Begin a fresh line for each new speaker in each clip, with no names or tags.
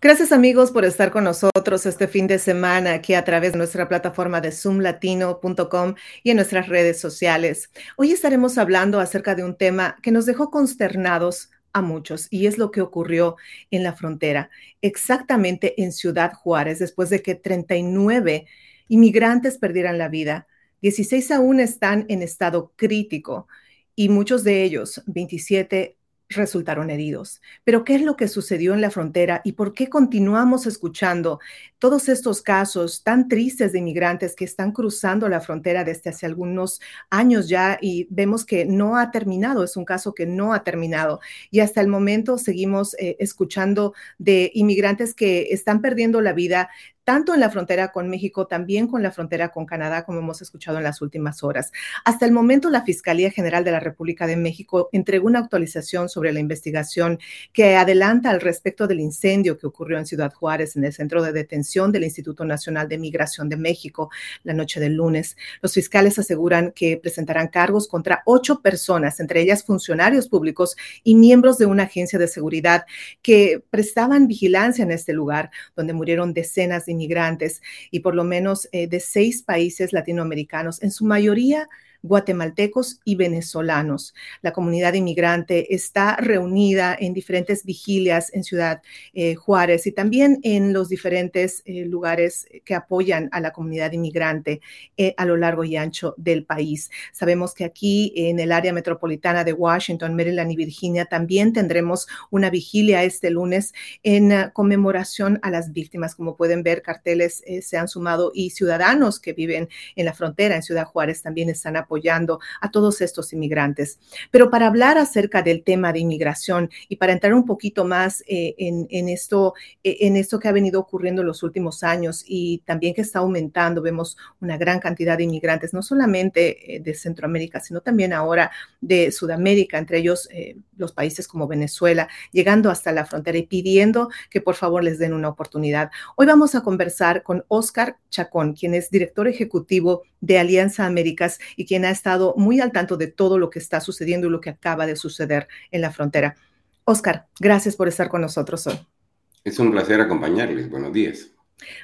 Gracias amigos por estar con nosotros este fin de semana aquí a través de nuestra plataforma de zoomlatino.com y en nuestras redes sociales. Hoy estaremos hablando acerca de un tema que nos dejó consternados a muchos y es lo que ocurrió en la frontera, exactamente en Ciudad Juárez, después de que 39 inmigrantes perdieran la vida. 16 aún están en estado crítico y muchos de ellos, 27, resultaron heridos. Pero ¿qué es lo que sucedió en la frontera y por qué continuamos escuchando todos estos casos tan tristes de inmigrantes que están cruzando la frontera desde hace algunos años ya y vemos que no ha terminado, es un caso que no ha terminado y hasta el momento seguimos eh, escuchando de inmigrantes que están perdiendo la vida tanto en la frontera con México, también con la frontera con Canadá, como hemos escuchado en las últimas horas. Hasta el momento, la Fiscalía General de la República de México entregó una actualización sobre la investigación que adelanta al respecto del incendio que ocurrió en Ciudad Juárez, en el centro de detención del Instituto Nacional de Migración de México, la noche del lunes. Los fiscales aseguran que presentarán cargos contra ocho personas, entre ellas funcionarios públicos y miembros de una agencia de seguridad que prestaban vigilancia en este lugar, donde murieron decenas de inmigrantes y por lo menos eh, de seis países latinoamericanos, en su mayoría guatemaltecos y venezolanos. La comunidad inmigrante está reunida en diferentes vigilias en Ciudad eh, Juárez y también en los diferentes eh, lugares que apoyan a la comunidad inmigrante eh, a lo largo y ancho del país. Sabemos que aquí en el área metropolitana de Washington, Maryland y Virginia también tendremos una vigilia este lunes en uh, conmemoración a las víctimas. Como pueden ver, carteles se han sumado y ciudadanos que viven en la frontera en Ciudad Juárez también están apoyando a todos estos inmigrantes. Pero para hablar acerca del tema de inmigración y para entrar un poquito más eh, en, esto, eh, en esto que ha venido ocurriendo en los últimos años y también que está aumentando, vemos una gran cantidad de inmigrantes, no solamente eh, de Centroamérica, sino también ahora de Sudamérica, entre ellos los países como Venezuela, llegando hasta la frontera y pidiendo que por favor les den una oportunidad. Hoy vamos a conversar con Oscar Chacón, quien es director ejecutivo de Alianza Américas y quien ha estado muy al tanto de todo lo que está sucediendo y lo que acaba de suceder en la frontera. Oscar, gracias por estar con nosotros hoy.
Es un placer acompañarles. Buenos días.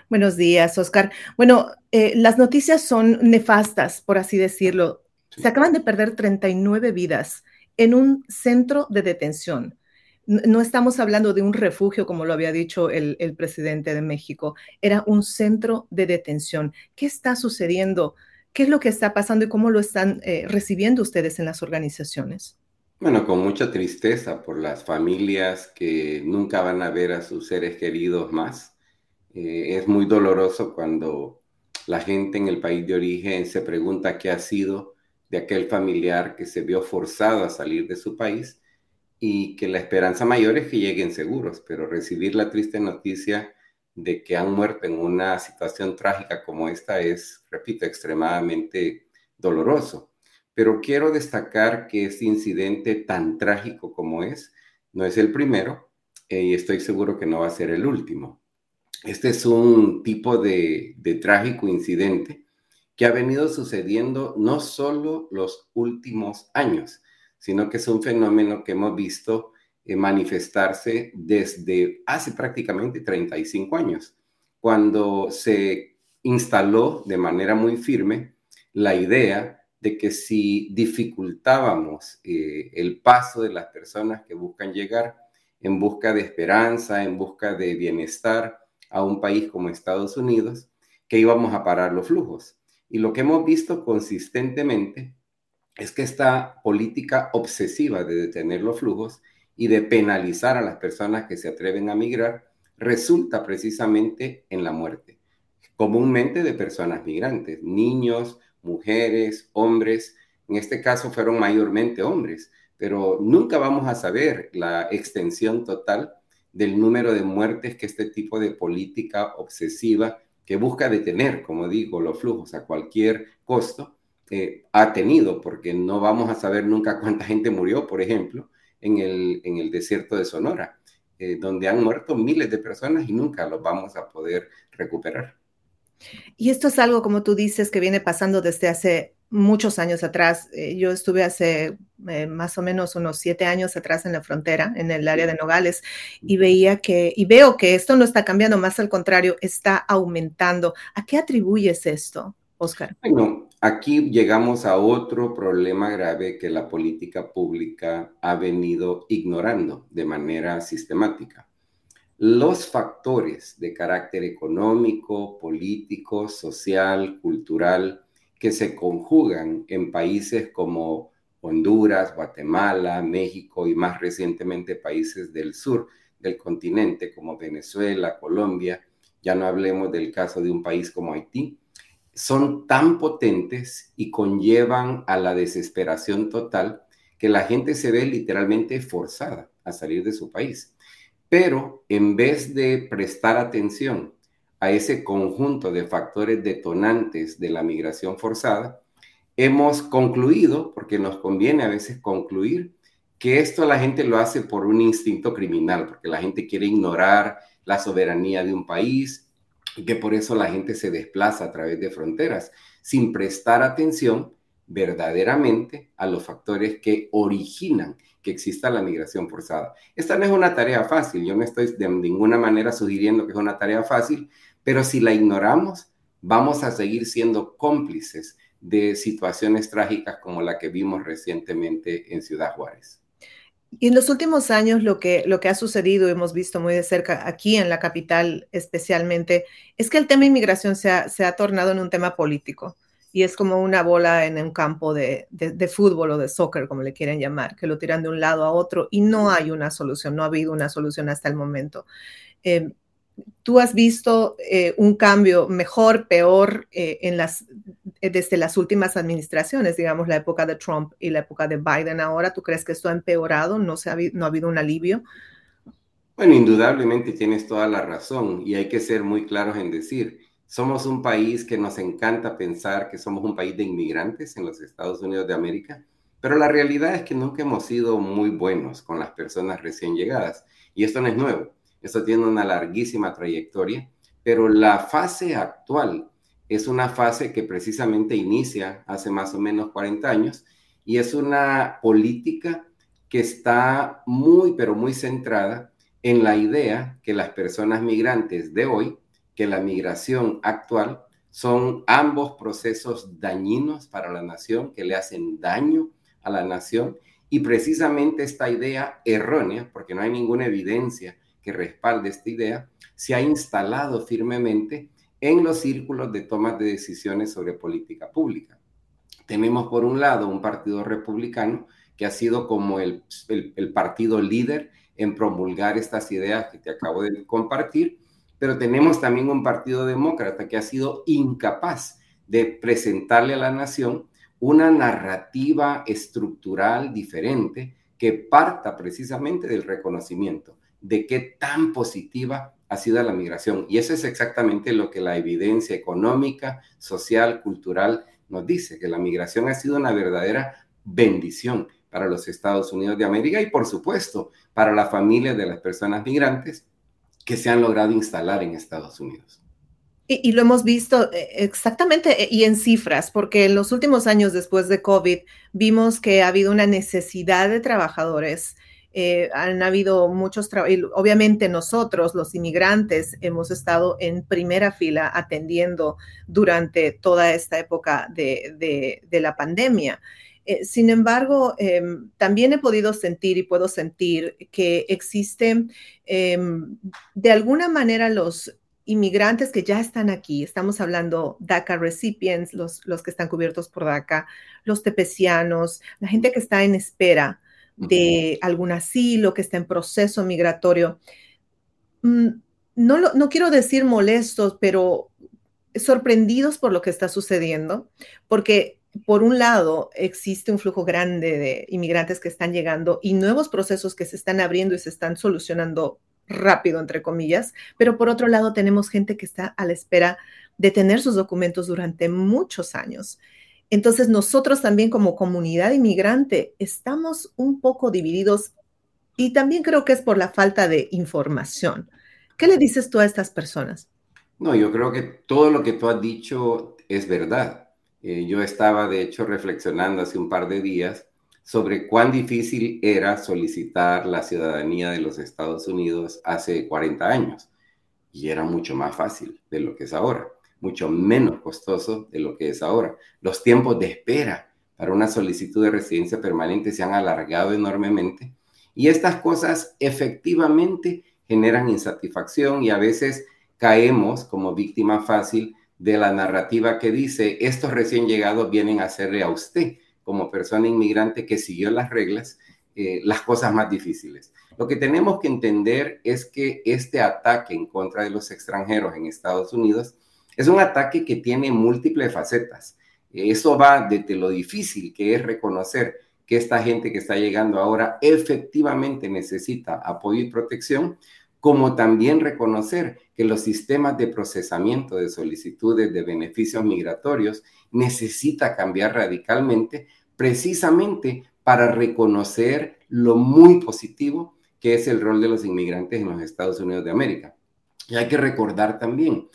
Buenos días, Oscar. Bueno, eh, las noticias son nefastas, por así decirlo. Se acaban de perder 39 vidas en un centro de detención. No estamos hablando de un refugio, como lo había dicho el, presidente de México, era un centro de detención. ¿Qué está sucediendo? ¿Qué es lo que está pasando y cómo lo están eh, recibiendo ustedes en las organizaciones?
Bueno, con mucha tristeza por las familias que nunca van a ver a sus seres queridos más. Eh, es muy doloroso cuando la gente en el país de origen se pregunta qué ha sido de aquel familiar que se vio forzado a salir de su país y que la esperanza mayor es que lleguen seguros, pero recibir la triste noticia de que han muerto en una situación trágica como esta es, repito, extremadamente doloroso. Pero quiero destacar que este incidente tan trágico como es, no es el primero eh, y estoy seguro que no va a ser el último. Este es un tipo de, de trágico incidente que ha venido sucediendo no solo los últimos años, sino que es un fenómeno que hemos visto eh, manifestarse desde hace prácticamente 35 años, cuando se instaló de manera muy firme la idea de que si dificultábamos eh, el paso de las personas que buscan llegar en busca de esperanza, en busca de bienestar a un país como Estados Unidos, que íbamos a parar los flujos. Y lo que hemos visto consistentemente es que esta política obsesiva de detener los flujos y de penalizar a las personas que se atreven a migrar resulta precisamente en la muerte, comúnmente de personas migrantes, niños, mujeres, hombres, en este caso fueron mayormente hombres, pero nunca vamos a saber la extensión total del número de muertes que este tipo de política obsesiva que busca detener, como digo, los flujos a cualquier costo, eh, ha tenido, porque no vamos a saber nunca cuánta gente murió, por ejemplo, en el, en el desierto de Sonora, eh, donde han muerto miles de personas y nunca los vamos a poder recuperar.
Y esto es algo, como tú dices, que viene pasando desde hace muchos años atrás. Eh, yo estuve hace eh, más o menos unos siete años atrás en la frontera, en el área de Nogales, y veía que, y veo que esto no está cambiando, más al contrario, está aumentando. ¿A qué atribuyes esto, Oscar?
Bueno, aquí llegamos a otro problema grave que la política pública ha venido ignorando de manera sistemática. Los factores de carácter económico, político, social, cultural, que se conjugan en países como Honduras, Guatemala, México y más recientemente países del sur del continente como Venezuela, Colombia, ya no hablemos del caso de un país como Haití, son tan potentes y conllevan a la desesperación total que la gente se ve literalmente forzada a salir de su país. Pero en vez de prestar atención a ese conjunto de factores detonantes de la migración forzada, hemos concluido, porque nos conviene a veces concluir, que esto la gente lo hace por un instinto criminal, porque la gente quiere ignorar la soberanía de un país que por eso la gente se desplaza a través de fronteras, sin prestar atención verdaderamente a los factores que originan que exista la migración forzada. Esta no es una tarea fácil, yo no estoy de ninguna manera sugiriendo que es una tarea fácil, pero si la ignoramos, vamos a seguir siendo cómplices de situaciones trágicas como la que vimos recientemente en Ciudad Juárez.
Y en los últimos años lo que, lo que ha sucedido, hemos visto muy de cerca aquí en la capital especialmente, es que el tema inmigración se ha, se ha tornado en un tema político y es como una bola en un campo de, de, fútbol o de soccer, como le quieren llamar, que lo tiran de un lado a otro y no hay una solución, no ha habido una solución hasta el momento. Eh, ¿Tú has visto eh, un cambio mejor, peor eh, eh, desde las últimas administraciones, digamos la época de Trump y la época de Biden ahora? ¿Tú crees que esto ha empeorado? ¿No, se ha, no ha habido un alivio?
Bueno, indudablemente tienes toda la razón y hay que ser muy claros en decir, somos un país que nos encanta pensar que somos un país de inmigrantes en los Estados Unidos de América, pero la realidad es que nunca hemos sido muy buenos con las personas recién llegadas y esto no es nuevo. Esto tiene una larguísima trayectoria, pero la fase actual es una fase que precisamente inicia hace más o menos 40 años y es una política que está muy, pero muy centrada en la idea que las personas migrantes de hoy, que la migración actual, son ambos procesos dañinos para la nación, que le hacen daño a la nación. Y precisamente esta idea errónea, porque no hay ninguna evidencia que respalde esta idea, se ha instalado firmemente en los círculos de tomas de decisiones sobre política pública. Tenemos por un lado un partido republicano que ha sido como el, el, partido líder en promulgar estas ideas que te acabo de compartir, pero tenemos también un partido demócrata que ha sido incapaz de presentarle a la nación una narrativa estructural diferente que parta precisamente del reconocimiento de qué tan positiva ha sido la migración. Y eso es exactamente lo que la evidencia económica, social, cultural nos dice, que la migración ha sido una verdadera bendición para los Estados Unidos de América y por supuesto para la familia de las personas migrantes que se han logrado instalar en Estados Unidos.
Y, lo hemos visto eh, exactamente eh, y en cifras, porque en los últimos años después de COVID vimos que ha habido una necesidad de trabajadores eh, han habido muchos trabajos, obviamente nosotros, los inmigrantes, hemos estado en primera fila atendiendo durante toda esta época de, la pandemia. Eh, sin embargo, em, también he podido sentir y puedo sentir que existen em, de alguna manera los inmigrantes que ya están aquí, estamos hablando DACA recipients, los, los que están cubiertos por DACA, los tepecianos, la gente que está en espera de algún asilo que está en proceso migratorio. Mm, no, no quiero decir molestos, pero sorprendidos por lo que está sucediendo, porque por un lado existe un flujo grande de inmigrantes que están llegando y nuevos procesos que se están abriendo y se están solucionando rápido, entre comillas, pero por otro lado tenemos gente que está a la espera de tener sus documentos durante muchos años. Entonces nosotros también como comunidad inmigrante estamos un poco divididos y también creo que es por la falta de información. ¿Qué le dices tú a estas personas?
No, yo creo que todo lo que tú has dicho es verdad. Eh, yo estaba, de hecho, reflexionando hace un par de días sobre cuán difícil era solicitar la ciudadanía de los Estados Unidos hace 40 años. Y era mucho más fácil de lo que es ahora, mucho menos costoso de lo que es ahora. Los tiempos de espera para una solicitud de residencia permanente se han alargado enormemente y estas cosas efectivamente generan insatisfacción y a veces caemos como víctima fácil de la narrativa que dice, estos recién llegados vienen a hacerle a usted, como persona inmigrante que siguió las reglas, eh, las cosas más difíciles. Lo que tenemos que entender es que este ataque en contra de los extranjeros en Estados Unidos es un ataque que tiene múltiples facetas. Eso va desde lo difícil que es reconocer que esta gente que está llegando ahora efectivamente necesita apoyo y protección, como también reconocer que los sistemas de procesamiento de solicitudes de beneficios migratorios necesita cambiar radicalmente precisamente para reconocer lo muy positivo que es el rol de los inmigrantes en los Estados Unidos de América. Y hay que recordar también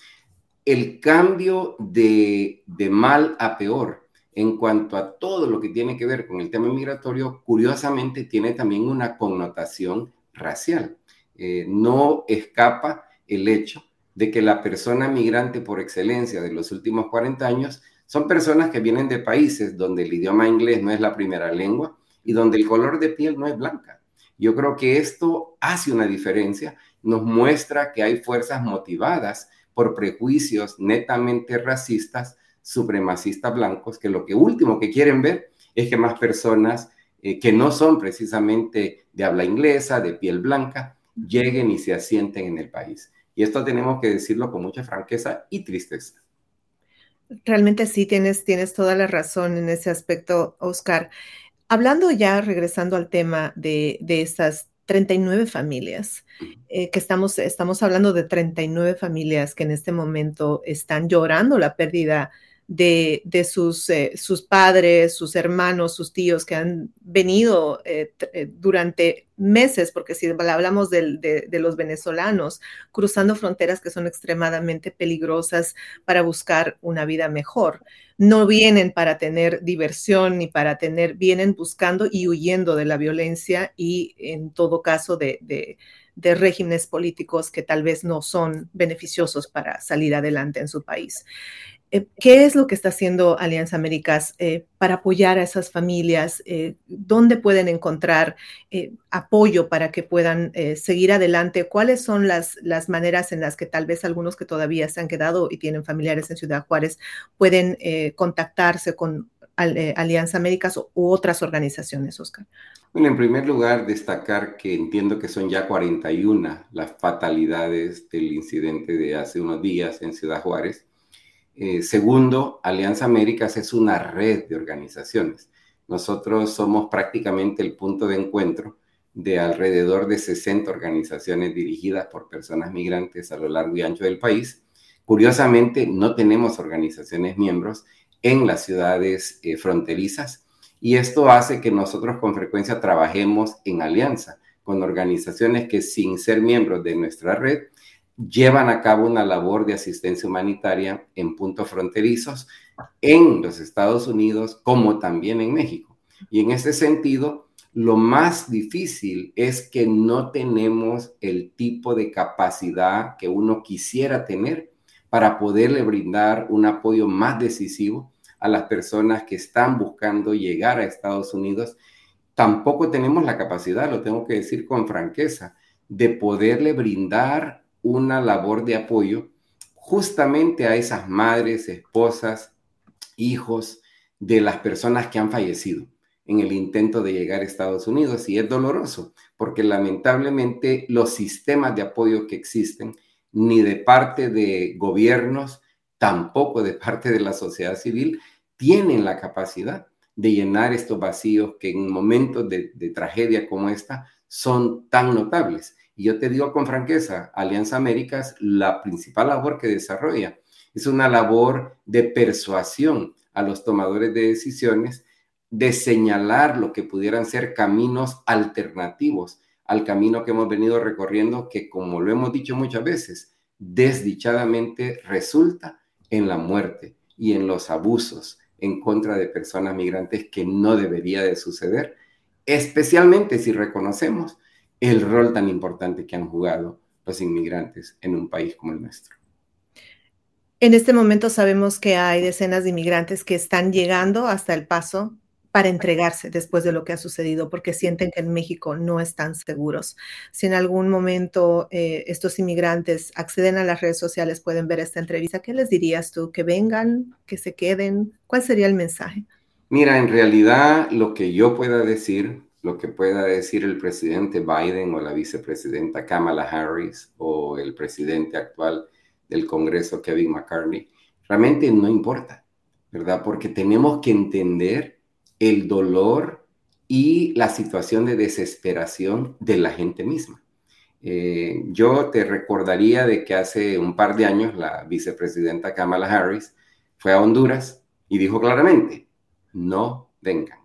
el cambio de, mal a peor en cuanto a todo lo que tiene que ver con el tema migratorio, curiosamente tiene también una connotación racial. Eh, no escapa el hecho de que la persona migrante por excelencia de los últimos 40 años son personas que vienen de países donde el idioma inglés no es la primera lengua y donde el color de piel no es blanca. Yo creo que esto hace una diferencia, nos muestra que hay fuerzas motivadas por prejuicios netamente racistas, supremacistas blancos, que lo que último que quieren ver es que más personas eh, que no son precisamente de habla inglesa, de piel blanca, lleguen y se asienten en el país. Y esto tenemos que decirlo con mucha franqueza y tristeza.
Realmente sí, tienes, tienes toda la razón en ese aspecto, Oscar. Hablando ya, regresando al tema de, de estas 39 familias, eh, que estamos, estamos hablando de 39 familias que en este momento están llorando la pérdida de, sus, eh, sus, padres, sus hermanos, sus tíos que han venido eh, eh, durante meses, porque si hablamos de, los venezolanos, cruzando fronteras que son extremadamente peligrosas para buscar una vida mejor. No vienen para tener diversión ni para tener, vienen buscando y huyendo de la violencia y en todo caso de, de regímenes políticos que tal vez no son beneficiosos para salir adelante en su país. Eh, ¿Qué es lo que está haciendo Alianza Américas eh, para apoyar a esas familias? Eh, ¿Dónde pueden encontrar apoyo para que puedan seguir adelante? ¿Cuáles son las, las maneras en las que tal vez algunos que todavía se han quedado y tienen familiares en Ciudad Juárez pueden contactarse con Alianza Américas u otras organizaciones, Oscar?
Bueno, en primer lugar, destacar que entiendo que son ya 41 las fatalidades del incidente de hace unos días en Ciudad Juárez eh, segundo, Alianza Américas es una red de organizaciones. Nosotros somos prácticamente el punto de encuentro de alrededor de 60 organizaciones dirigidas por personas migrantes a lo largo y ancho del país. Curiosamente, no tenemos organizaciones miembros en las ciudades eh, fronterizas y esto hace que nosotros con frecuencia trabajemos en alianza con organizaciones que sin ser miembros de nuestra red llevan a cabo una labor de asistencia humanitaria en puntos fronterizos en los Estados Unidos como también en México. Y en ese sentido, lo más difícil es que no tenemos el tipo de capacidad que uno quisiera tener para poderle brindar un apoyo más decisivo a las personas que están buscando llegar a Estados Unidos. Tampoco tenemos la capacidad, lo tengo que decir con franqueza, de poderle brindar una labor de apoyo justamente a esas madres, esposas, hijos de las personas que han fallecido en el intento de llegar a Estados Unidos. Y es doloroso porque lamentablemente los sistemas de apoyo que existen, ni de parte de gobiernos, tampoco de parte de la sociedad civil, tienen la capacidad de llenar estos vacíos que en momentos de, de tragedia como esta son tan notables. Y yo te digo con franqueza, Alianza Américas, la principal labor que desarrolla es una labor de persuasión a los tomadores de decisiones, de señalar lo que pudieran ser caminos alternativos al camino que hemos venido recorriendo, que como lo hemos dicho muchas veces, desdichadamente resulta en la muerte y en los abusos en contra de personas migrantes que no debería de suceder, especialmente si reconocemos el rol tan importante que han jugado los inmigrantes en un país como el nuestro.
En este momento sabemos que hay decenas de inmigrantes que están llegando hasta el paso para entregarse después de lo que ha sucedido, porque sienten que en México no están seguros. Si en algún momento eh, estos inmigrantes acceden a las redes sociales, pueden ver esta entrevista, ¿qué les dirías tú? ¿Que vengan? ¿Que se queden? ¿Cuál sería el mensaje?
Mira, en realidad lo que yo pueda decir, lo que pueda decir el presidente Biden o la vicepresidenta Kamala Harris o el presidente actual del Congreso, Kevin McCartney, realmente no importa, ¿verdad? Porque tenemos que entender el dolor y la situación de desesperación de la gente misma. Eh, yo te recordaría de que hace un par de años la vicepresidenta Kamala Harris fue a Honduras y dijo claramente, no vengan.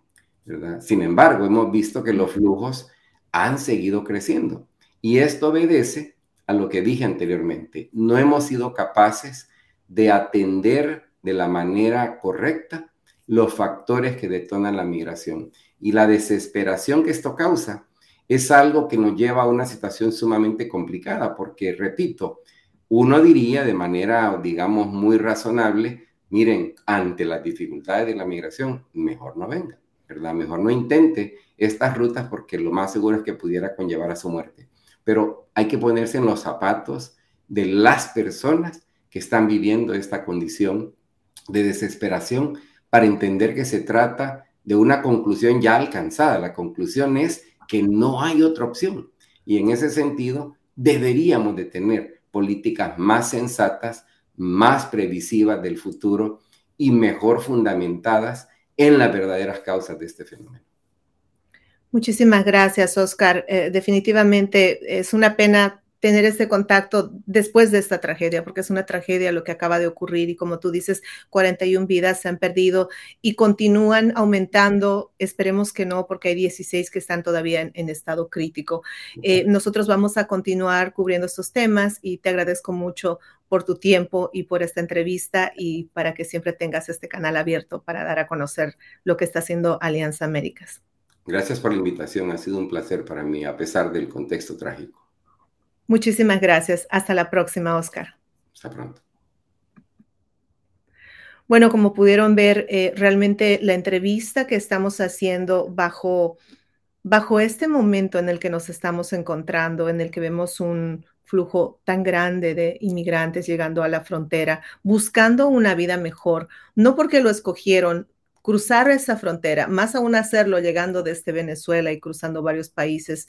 Sin embargo, hemos visto que los flujos han seguido creciendo y esto obedece a lo que dije anteriormente. No hemos sido capaces de atender de la manera correcta los factores que detonan la migración. Y la desesperación que esto causa es algo que nos lleva a una situación sumamente complicada, porque, repito, uno diría de manera, digamos, muy razonable, miren, ante las dificultades de la migración, mejor no venga, Mejor no intente estas rutas porque lo más seguro es que pudiera conllevar a su muerte. Pero hay que ponerse en los zapatos de las personas que están viviendo esta condición de desesperación para entender que se trata de una conclusión ya alcanzada. La conclusión es que no hay otra opción. Y en ese sentido, deberíamos de tener políticas más sensatas, más previsivas del futuro y mejor fundamentadas en las verdaderas causas de este fenómeno.
Muchísimas gracias, Oscar. Eh, definitivamente es una pena tener este contacto después de esta tragedia, porque es una tragedia lo que acaba de ocurrir y como tú dices, 41 vidas se han perdido y continúan aumentando. Esperemos que no, porque hay 16 que están todavía en, estado crítico. Eh, nosotros vamos a continuar cubriendo estos temas y te agradezco mucho por tu tiempo y por esta entrevista y para que siempre tengas este canal abierto para dar a conocer lo que está haciendo Alianza Américas.
Gracias por la invitación, ha sido un placer para mí, a pesar del contexto trágico.
Muchísimas gracias. Hasta la próxima, Oscar.
Hasta pronto.
Bueno, como pudieron ver, eh, realmente la entrevista que estamos haciendo bajo, bajo este momento en el que nos estamos encontrando, en el que vemos un flujo tan grande de inmigrantes llegando a la frontera, buscando una vida mejor, no porque lo escogieron, cruzar esa frontera, más aún hacerlo llegando desde Venezuela y cruzando varios países,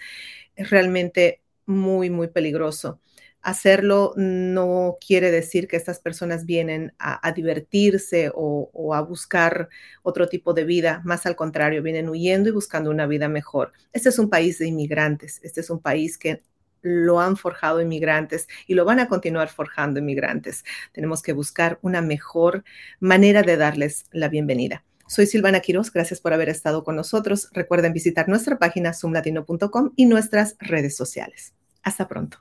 es realmente muy, muy peligroso. Hacerlo no quiere decir que estas personas vienen a, divertirse o, a buscar otro tipo de vida, más al contrario, vienen huyendo y buscando una vida mejor. Este es un país de inmigrantes, este es un país que lo han forjado inmigrantes y lo van a continuar forjando inmigrantes. Tenemos que buscar una mejor manera de darles la bienvenida. Soy Silvana Quiroz, gracias por haber estado con nosotros. Recuerden visitar nuestra página zoomlatino.com y nuestras redes sociales. Hasta pronto.